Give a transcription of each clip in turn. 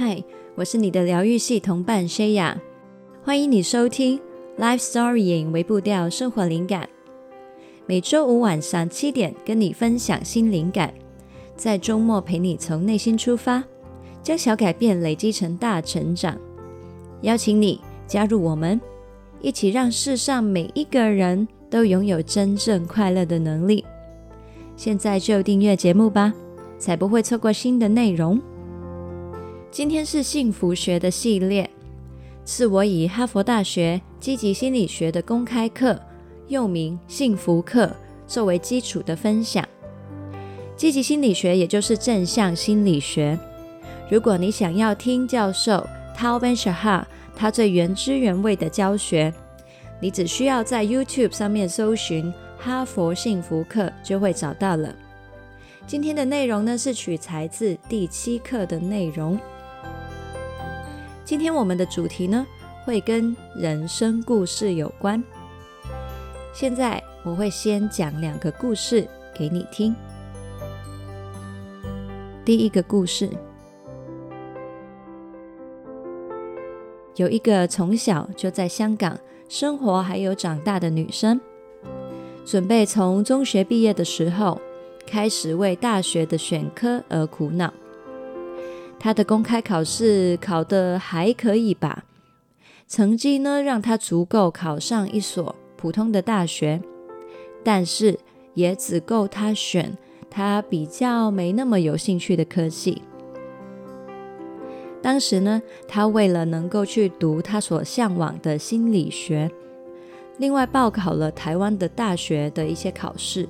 嗨，我是你的疗愈系同伴 Shaya，欢迎你收听 Life Storying 微步调生活灵感。每周五晚上七点跟你分享新灵感，在周末陪你从内心出发，将小改变累积成大成长。邀请你加入我们，一起让世上每一个人都拥有真正快乐的能力。现在就订阅节目吧，才不会错过新的内容。今天是幸福学的系列，是我以哈佛大学积极心理学的公开课，又名幸福课，作为基础的分享。积极心理学也就是正向心理学。如果你想要听教授 tao ben shah 他最原汁原味的教学，你只需要在 YouTube 上面搜寻哈佛幸福课，就会找到了。今天的内容呢，是取材自第七课的内容。今天我们的主题呢，会跟人生故事有关。现在我会先讲两个故事给你听。第一个故事，有一个从小就在香港生活还有长大的女生，准备从中学毕业的时候，开始为大学的选科而苦恼。他的公开考试考得还可以吧？成绩呢，让他足够考上一所普通的大学，但是也只够他选他比较没那么有兴趣的科系。当时呢，他为了能够去读他所向往的心理学，另外报考了台湾的大学的一些考试，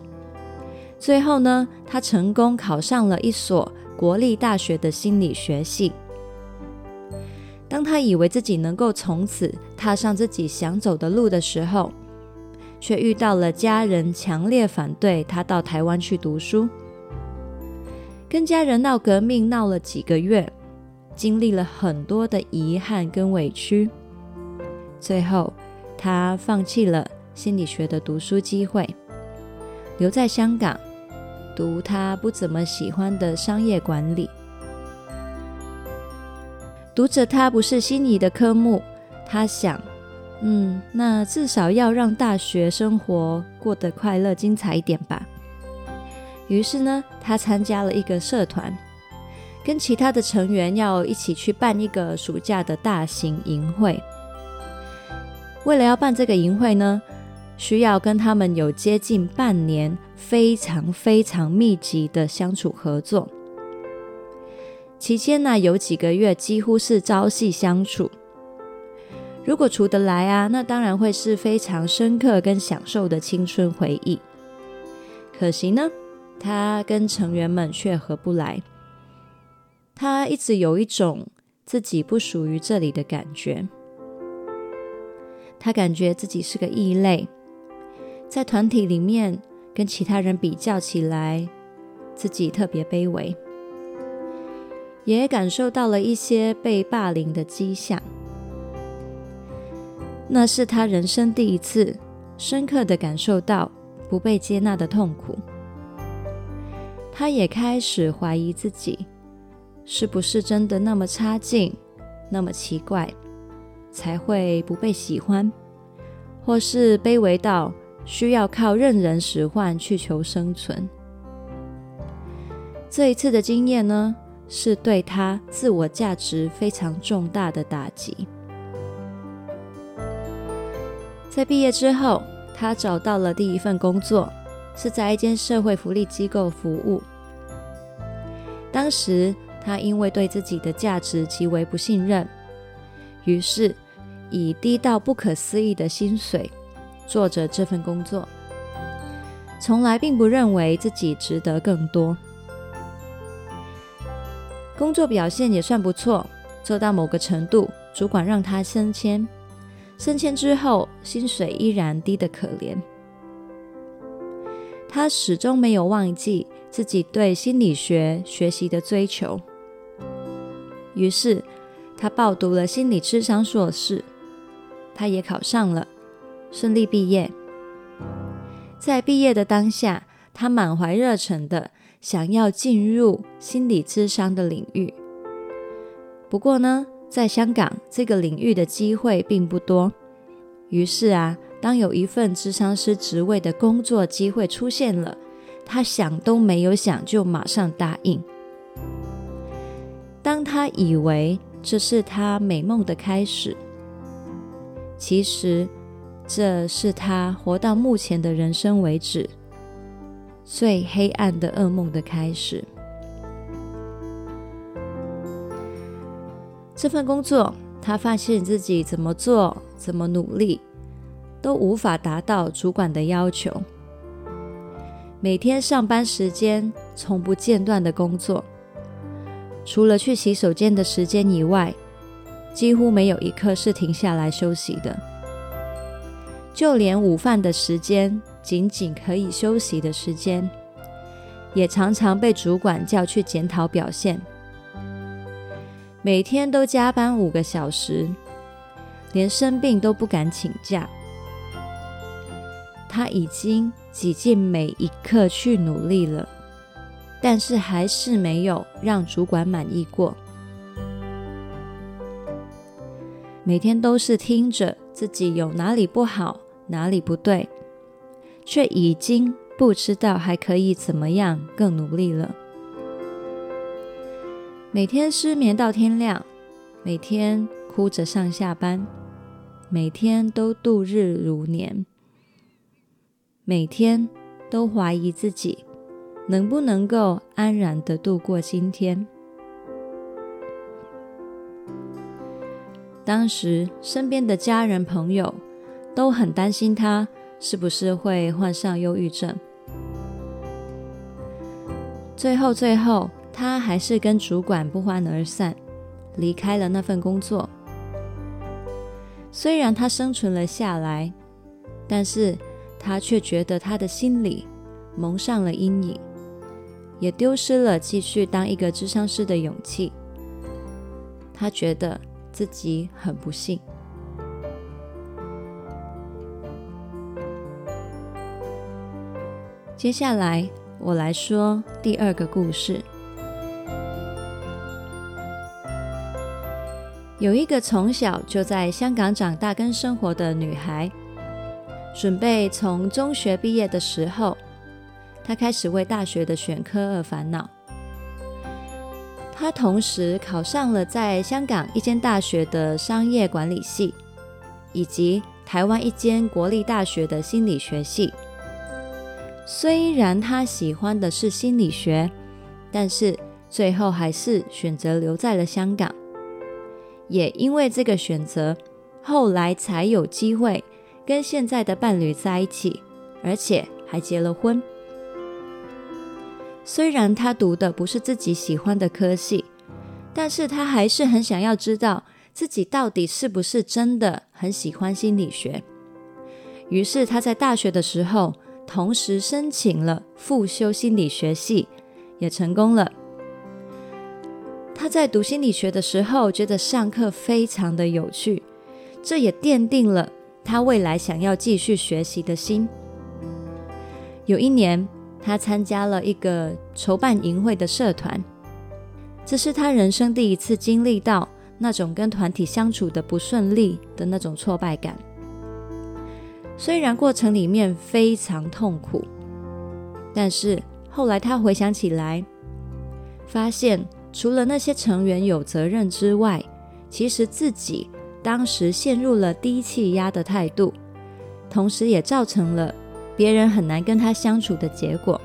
最后呢，他成功考上了一所。国立大学的心理学系。当他以为自己能够从此踏上自己想走的路的时候，却遇到了家人强烈反对他到台湾去读书，跟家人闹革命闹了几个月，经历了很多的遗憾跟委屈，最后他放弃了心理学的读书机会，留在香港。读他不怎么喜欢的商业管理，读着他不是心仪的科目，他想，嗯，那至少要让大学生活过得快乐精彩一点吧。于是呢，他参加了一个社团，跟其他的成员要一起去办一个暑假的大型营会。为了要办这个营会呢，需要跟他们有接近半年非常非常密集的相处合作，期间呢，有几个月几乎是朝夕相处。如果处得来啊，那当然会是非常深刻跟享受的青春回忆。可惜呢，他跟成员们却合不来，他一直有一种自己不属于这里的感觉，他感觉自己是个异类。在团体里面跟其他人比较起来，自己特别卑微，也感受到了一些被霸凌的迹象。那是他人生第一次深刻的感受到不被接纳的痛苦。他也开始怀疑自己是不是真的那么差劲，那么奇怪，才会不被喜欢，或是卑微到。需要靠任人使唤去求生存。这一次的经验呢，是对他自我价值非常重大的打击。在毕业之后，他找到了第一份工作，是在一间社会福利机构服务。当时他因为对自己的价值极为不信任，于是以低到不可思议的薪水。做着这份工作，从来并不认为自己值得更多。工作表现也算不错，做到某个程度，主管让他升迁。升迁之后，薪水依然低得可怜。他始终没有忘记自己对心理学学习的追求，于是他报读了心理智商硕士，他也考上了。顺利毕业，在毕业的当下，他满怀热忱的想要进入心理咨商的领域，不过呢，在香港这个领域的机会并不多。于是啊，当有一份咨商师职位的工作机会出现了，他想都没有想就马上答应。当他以为这是他美梦的开始，其实这是他活到目前的人生为止最黑暗的噩梦的开始。这份工作，他发现自己怎么做、怎么努力，都无法达到主管的要求。每天上班时间从不间断的工作，除了去洗手间的时间以外，几乎没有一刻是停下来休息的。就连午饭的时间，仅仅可以休息的时间，也常常被主管叫去检讨表现。每天都加班五个小时，连生病都不敢请假。他已经挤尽每一刻去努力了，但是还是没有让主管满意过。每天都是听着自己有哪里不好，哪里不对，却已经不知道还可以怎么样更努力了。每天失眠到天亮，每天哭着上下班，每天都度日如年，每天都怀疑自己能不能够安然的度过今天。当时身边的家人朋友都很担心他是不是会患上忧郁症。最后，最后。他还是跟主管不欢而散，离开了那份工作。虽然他生存了下来，但是他却觉得他的心里蒙上了阴影，也丢失了继续当一个智商师的勇气。他觉得自己很不幸。接下来我来说第二个故事。有一个从小就在香港长大跟生活的女孩，准备从中学毕业的时候，她开始为大学的选科而烦恼。她同时考上了在香港一间大学的商业管理系，以及台湾一间国立大学的心理学系。虽然他喜欢的是心理学，但是最后还是选择留在了香港。也因为这个选择，后来才有机会跟现在的伴侣在一起，而且还结了婚。虽然他读的不是自己喜欢的科系，但是他还是很想要知道自己到底是不是真的很喜欢心理学。于是他在大学的时候，同时申请了复修心理学系，也成功了。他在读心理学的时候，觉得上课非常的有趣，这也奠定了他未来想要继续学习的心。有一年，他参加了一个筹办营会的社团，这是他人生第一次经历到那种跟团体相处的不顺利的那种挫败感。虽然过程里面非常痛苦，但是后来他回想起来，发现。除了那些成员有责任之外，其实自己当时陷入了低气压的态度，同时也造成了别人很难跟他相处的结果。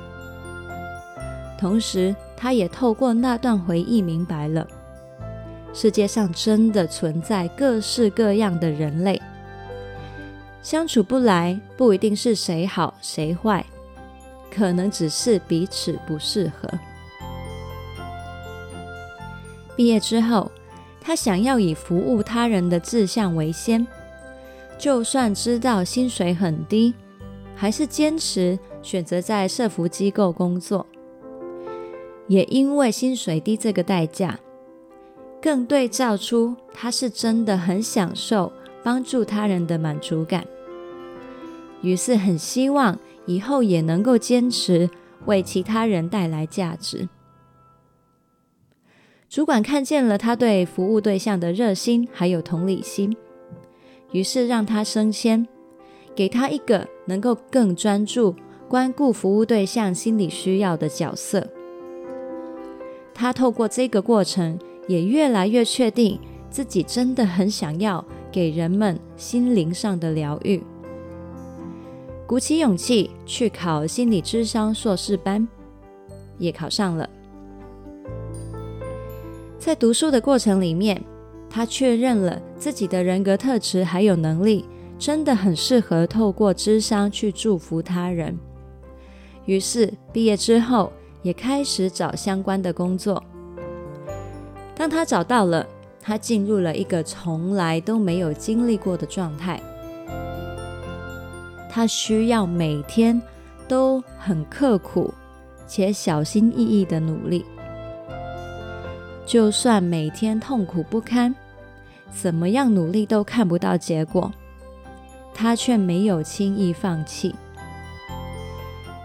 同时，他也透过那段回忆明白了，世界上真的存在各式各样的人类，相处不来不一定是谁好谁坏，可能只是彼此不适合。毕业之后，他想要以服务他人的志向为先，就算知道薪水很低，还是坚持选择在社福机构工作。也因为薪水低这个代价，更对照出他是真的很享受帮助他人的满足感。于是很希望以后也能够坚持为其他人带来价值。主管看见了他对服务对象的热心还有同理心，于是让他升迁，给他一个能够更专注关顾服务对象心理需要的角色。他透过这个过程，也越来越确定自己真的很想要给人们心灵上的疗愈，鼓起勇气去考心理智商硕士班，也考上了。在读书的过程里面，他确认了自己的人格特质还有能力，真的很适合透过智商去祝福他人。于是毕业之后，也开始找相关的工作。当他找到了，他进入了一个从来都没有经历过的状态。他需要每天都很刻苦且小心翼翼的努力。就算每天痛苦不堪，怎么样努力都看不到结果，他却没有轻易放弃。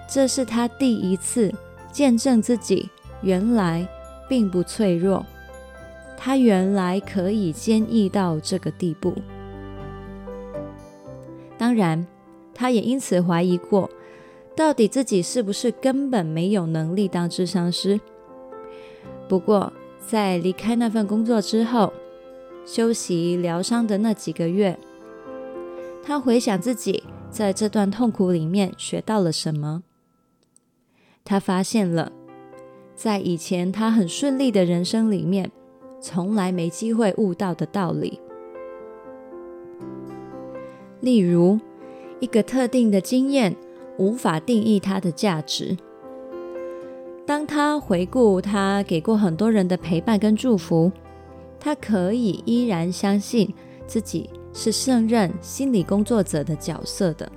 这是他第一次见证自己原来并不脆弱，他原来可以坚毅到这个地步。当然，他也因此怀疑过，到底自己是不是根本没有能力当智商师。不过，在离开那份工作之后，休息疗伤的那几个月，他回想自己在这段痛苦里面学到了什么。他发现了，在以前他很顺利的人生里面，从来没机会悟到的道理。例如，一个特定的经验无法定义它的价值。当他回顾他给过很多人的陪伴跟祝福，他可以依然相信自己是胜任心理工作者的角色的。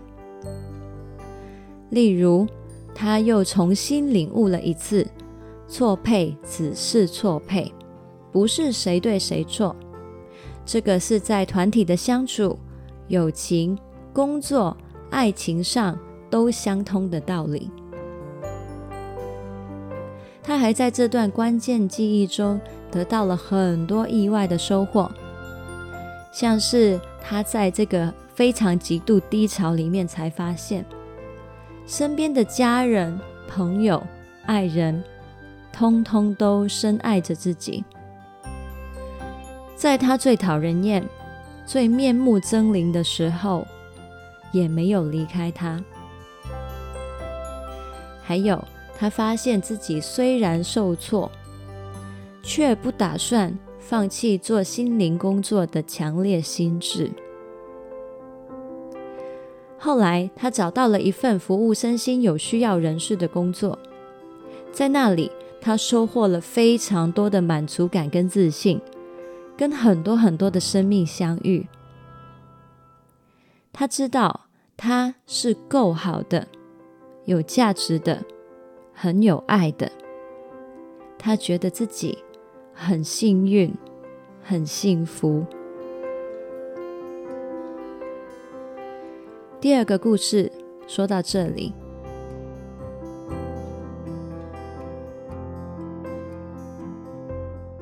例如，他又重新领悟了一次，错配只是错配，不是谁对谁错，这个是在团体的相处、友情、工作、爱情上都相通的道理。他还在这段关键记忆中得到了很多意外的收获，像是他在这个非常极度低潮里面才发现，身边的家人、朋友、爱人，通通都深爱着自己，在他最讨人厌、最面目狰狞的时候，也没有离开他，还有。他发现自己虽然受挫，却不打算放弃做心灵工作的强烈心智。后来，他找到了一份服务身心有需要人士的工作，在那里，他收获了非常多的满足感跟自信，跟很多很多的生命相遇。他知道他是够好的，有价值的。很有爱的，他觉得自己很幸运，很幸福。第二个故事说到这里，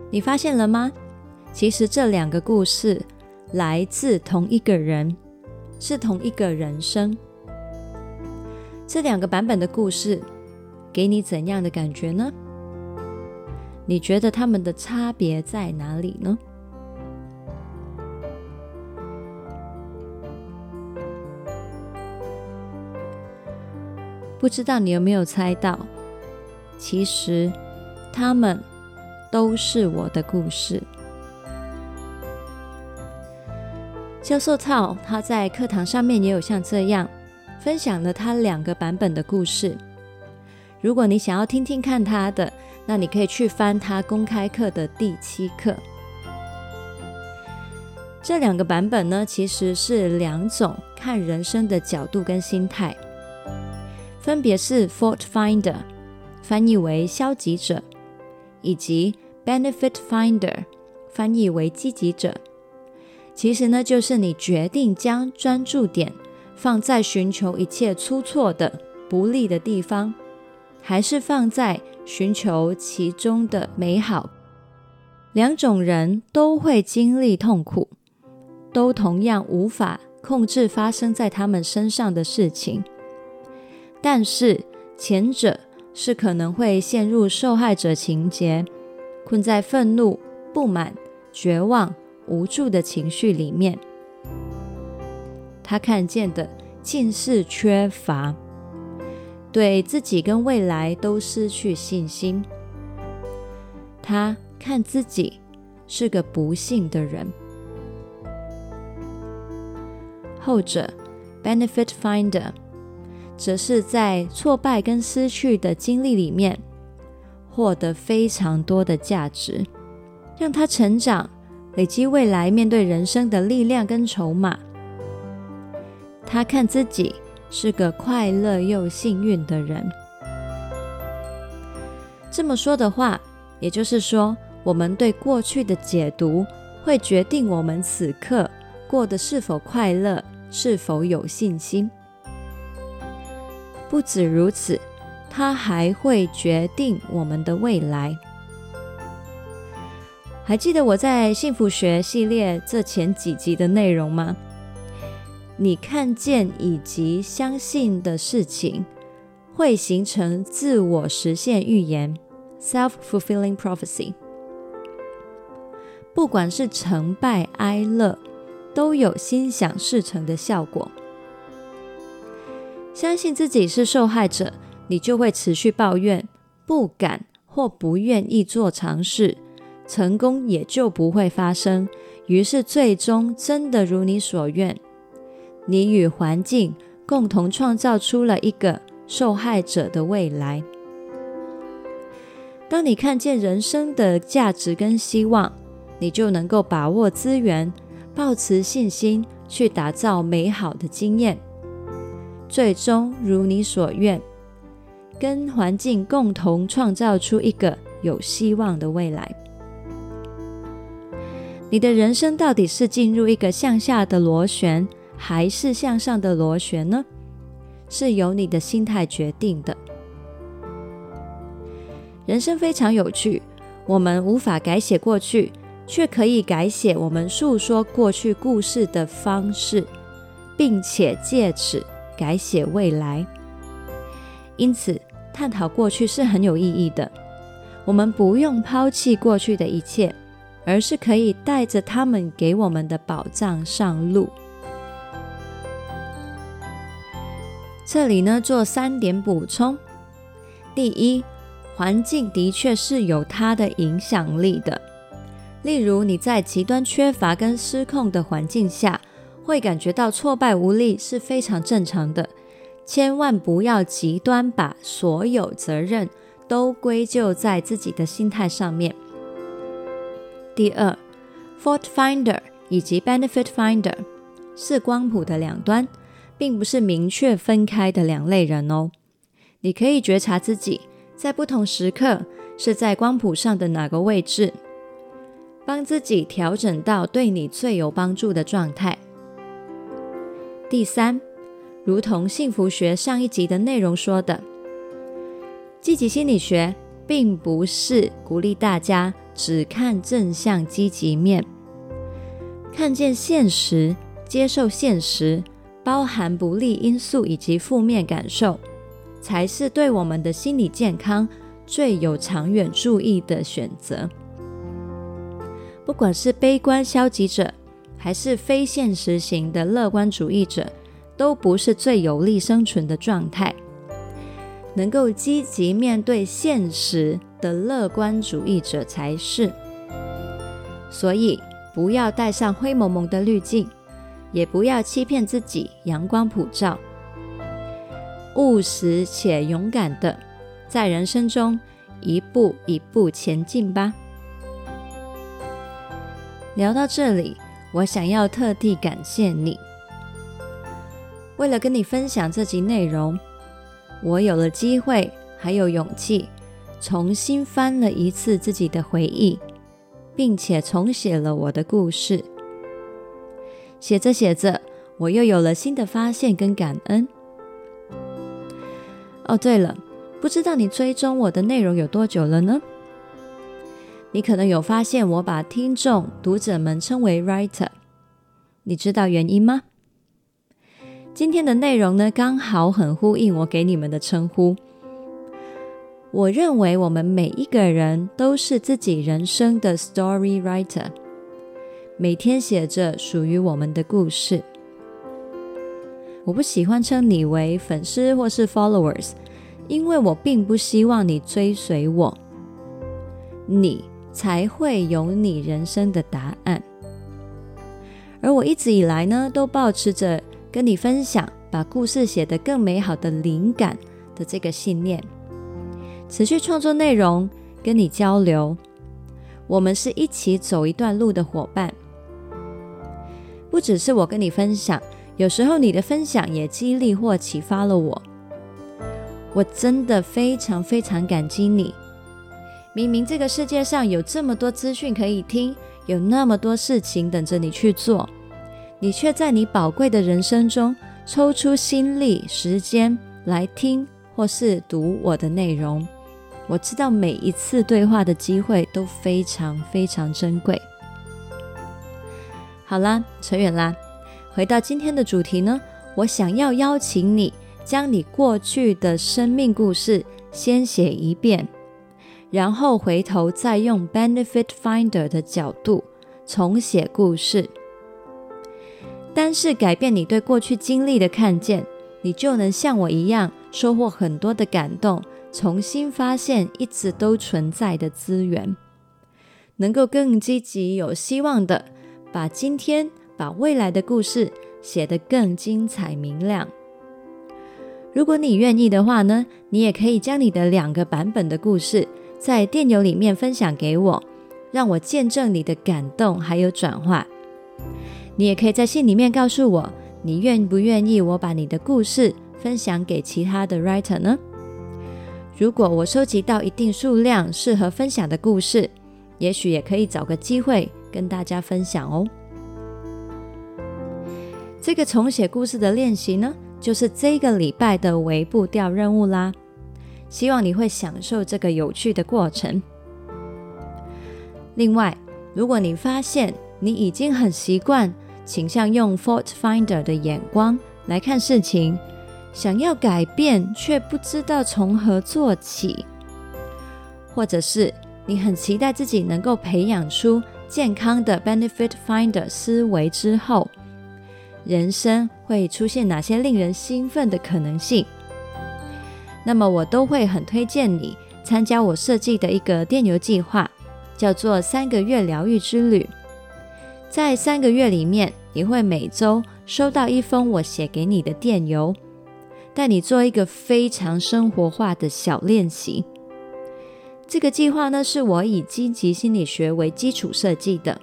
你发现了吗？其实这两个故事来自同一个人，是同一个人生。这两个版本的故事。给你怎样的感觉呢？你觉得他们的差别在哪里呢？不知道你有没有猜到？其实他们都是我的故事。教授操他在课堂上面也有像这样分享了他两个版本的故事。如果你想要听听看他的，那你可以去翻他公开课的第七课。这两个版本呢，其实是两种看人生的角度跟心态，分别是 Fault Finder，翻译为消极者，以及 Benefit Finder，翻译为积极者。其实呢，就是你决定将专注点放在寻求一切出错的、不利的地方。还是放在寻求其中的美好。两种人都会经历痛苦，都同样无法控制发生在他们身上的事情。但是前者是可能会陷入受害者情节，困在愤怒、不满、绝望、无助的情绪里面。他看见的尽是缺乏，对自己跟未来都失去信心。他看自己是个不幸的人。后者 benefit finder 则是在挫败跟失去的经历里面获得非常多的价值，让他成长，累积未来面对人生的力量跟筹码。他看自己是个快乐又幸运的人。这么说的话，也就是说，我们对过去的解读会决定我们此刻过得是否快乐，是否有信心。不止如此，它还会决定我们的未来。还记得我在幸福学系列这前几集的内容吗？你看见以及相信的事情，会形成自我实现预言 （self-fulfilling prophecy）。不管是成败哀乐，都有心想事成的效果。相信自己是受害者，你就会持续抱怨，不敢或不愿意做尝试，成功也就不会发生。于是最终真的如你所愿。你与环境共同创造出了一个受害者的未来。当你看见人生的价值跟希望，你就能够把握资源，抱持信心去打造美好的经验，最终如你所愿，跟环境共同创造出一个有希望的未来。你的人生到底是进入一个向下的螺旋，还是向上的螺旋呢？是由你的心态决定的。人生非常有趣，我们无法改写过去，却可以改写我们诉说过去故事的方式，并且借此改写未来。因此，探讨过去是很有意义的。我们不用抛弃过去的一切，而是可以带着他们给我们的宝藏上路。这里呢，做三点补充。第一，环境的确是有它的影响力的。例如，你在极端缺乏跟失控的环境下，会感觉到挫败无力是非常正常的。千万不要极端把所有责任都归咎在自己的心态上面。第二，Fault Finder 以及 Benefit Finder 是光谱的两端。并不是明确分开的两类人哦。你可以觉察自己在不同时刻是在光谱上的哪个位置，帮自己调整到对你最有帮助的状态。第三，如同幸福学上一集的内容说的，积极心理学并不是鼓励大家只看正向积极面，看见现实，接受现实。包含不利因素以及负面感受，才是对我们的心理健康最有长远注意的选择。不管是悲观消极者，还是非现实型的乐观主义者，都不是最有利生存的状态。能够积极面对现实的乐观主义者才是。所以，不要戴上灰蒙蒙的滤镜。也不要欺骗自己，阳光普照，务实且勇敢的在人生中一步一步前进吧。聊到这里，我想要特地感谢你。为了跟你分享这集内容，我有了机会，还有勇气，重新翻了一次自己的回忆，并且重写了我的故事。写着写着，我又有了新的发现跟感恩。哦，对了，不知道你追踪我的内容有多久了呢？你可能有发现我把听众、读者们称为 writer，你知道原因吗？今天的内容呢，刚好很呼应我给你们的称呼。我认为我们每一个人都是自己人生的 story writer，每天写着属于我们的故事。我不喜欢称你为粉丝或是 followers，因为我并不希望你追随我，你才会有你人生的答案。而我一直以来呢，都保持着跟你分享，把故事写得更美好的灵感的这个信念，持续创作内容，跟你交流。我们是一起走一段路的伙伴，不只是我跟你分享。有时候你的分享也激励或启发了我，我真的非常非常感激你。明明这个世界上有这么多资讯可以听，有那么多事情等着你去做，你却在你宝贵的人生中抽出心力、时间来听或是读我的内容。我知道每一次对话的机会都非常非常珍贵。好啦，扯远啦。回到今天的主题呢，我想要邀请你将你过去的生命故事先写一遍，然后回头再用 Benefit Finder 的角度重写故事。单是改变你对过去经历的看见，你就能像我一样收获很多的感动，重新发现一直都存在的资源，能够更积极、有希望的把今天。把未来的故事写得更精彩明亮。如果你愿意的话呢，你也可以将你的两个版本的故事在电邮里面分享给我，让我见证你的感动还有转化。你也可以在信里面告诉我，你愿不愿意我把你的故事分享给其他的 writer 呢？如果我收集到一定数量适合分享的故事，也许也可以找个机会跟大家分享哦。这个重写故事的练习呢，就是这个礼拜的微步调任务啦。希望你会享受这个有趣的过程。另外，如果你发现你已经很习惯倾向用 Fault Finder 的眼光来看事情，想要改变却不知道从何做起，或者是你很期待自己能够培养出健康的 Benefit Finder 思维之后，人生会出现哪些令人兴奋的可能性？那么我都会很推荐你参加我设计的一个电邮计划，叫做“三个月疗愈之旅”。在三个月里面，你会每周收到一封我写给你的电邮，带你做一个非常生活化的小练习。这个计划呢，是我以积极心理学为基础设计的，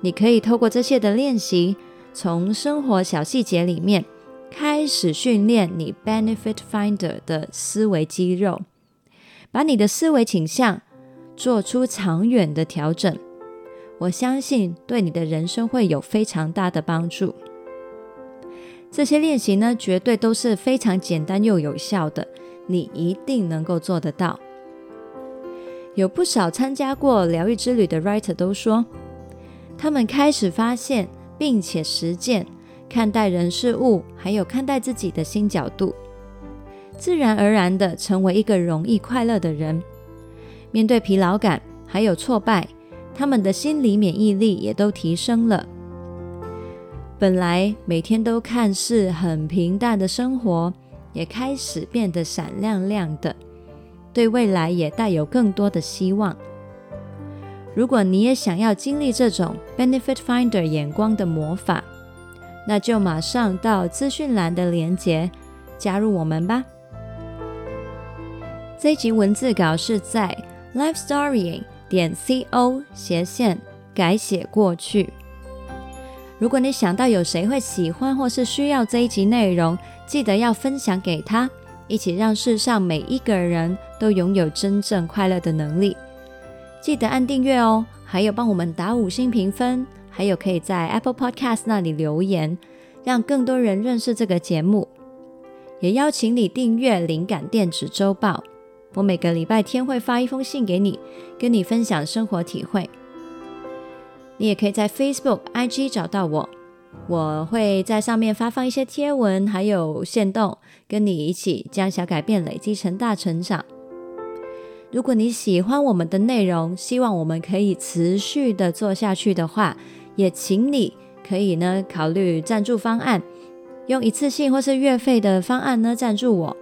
你可以透过这些的练习。从生活小细节里面开始训练你 Benefit Finder 的思维肌肉，把你的思维倾向做出长远的调整。我相信对你的人生会有非常大的帮助。这些练习呢，绝对都是非常简单又有效的，你一定能够做得到。有不少参加过疗愈之旅的 Writer 都说，他们开始发现。并且实践看待人事物，还有看待自己的新角度，自然而然的成为一个容易快乐的人。面对疲劳感还有挫败，他们的心理免疫力也都提升了。本来每天都看似很平淡的生活，也开始变得闪亮亮的，对未来也带有更多的希望。如果你也想要经历这种 Benefit Finder 眼光的魔法，那就马上到资讯栏的连接加入我们吧。这集文字稿是在 LifeStorying 点 co 斜线改写过去。如果你想到有谁会喜欢或是需要这一集内容，记得要分享给他，一起让世上每一个人都拥有真正快乐的能力。记得按订阅哦，还有帮我们打五星评分，还有可以在 Apple Podcast 那里留言，让更多人认识这个节目。也邀请你订阅灵感电子周报，我每个礼拜天会发一封信给你，跟你分享生活体会。你也可以在 Facebook、IG 找到我，我会在上面发放一些贴文，还有线动，跟你一起将小改变累积成大成长。如果你喜欢我们的内容，希望我们可以持续的做下去的话，也请你可以呢考虑赞助方案，用一次性或是月费的方案呢赞助我，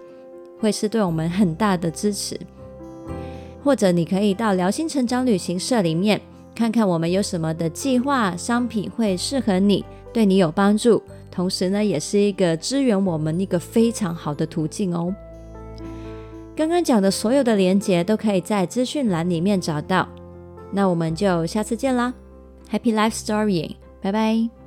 会是对我们很大的支持。或者你可以到辽心成长旅行社里面看看我们有什么的计划商品会适合你，对你有帮助，同时呢也是一个支援我们一个非常好的途径哦。刚刚讲的所有的连接都可以在资讯栏里面找到，那我们就下次见啦，Happy Life Story，拜拜。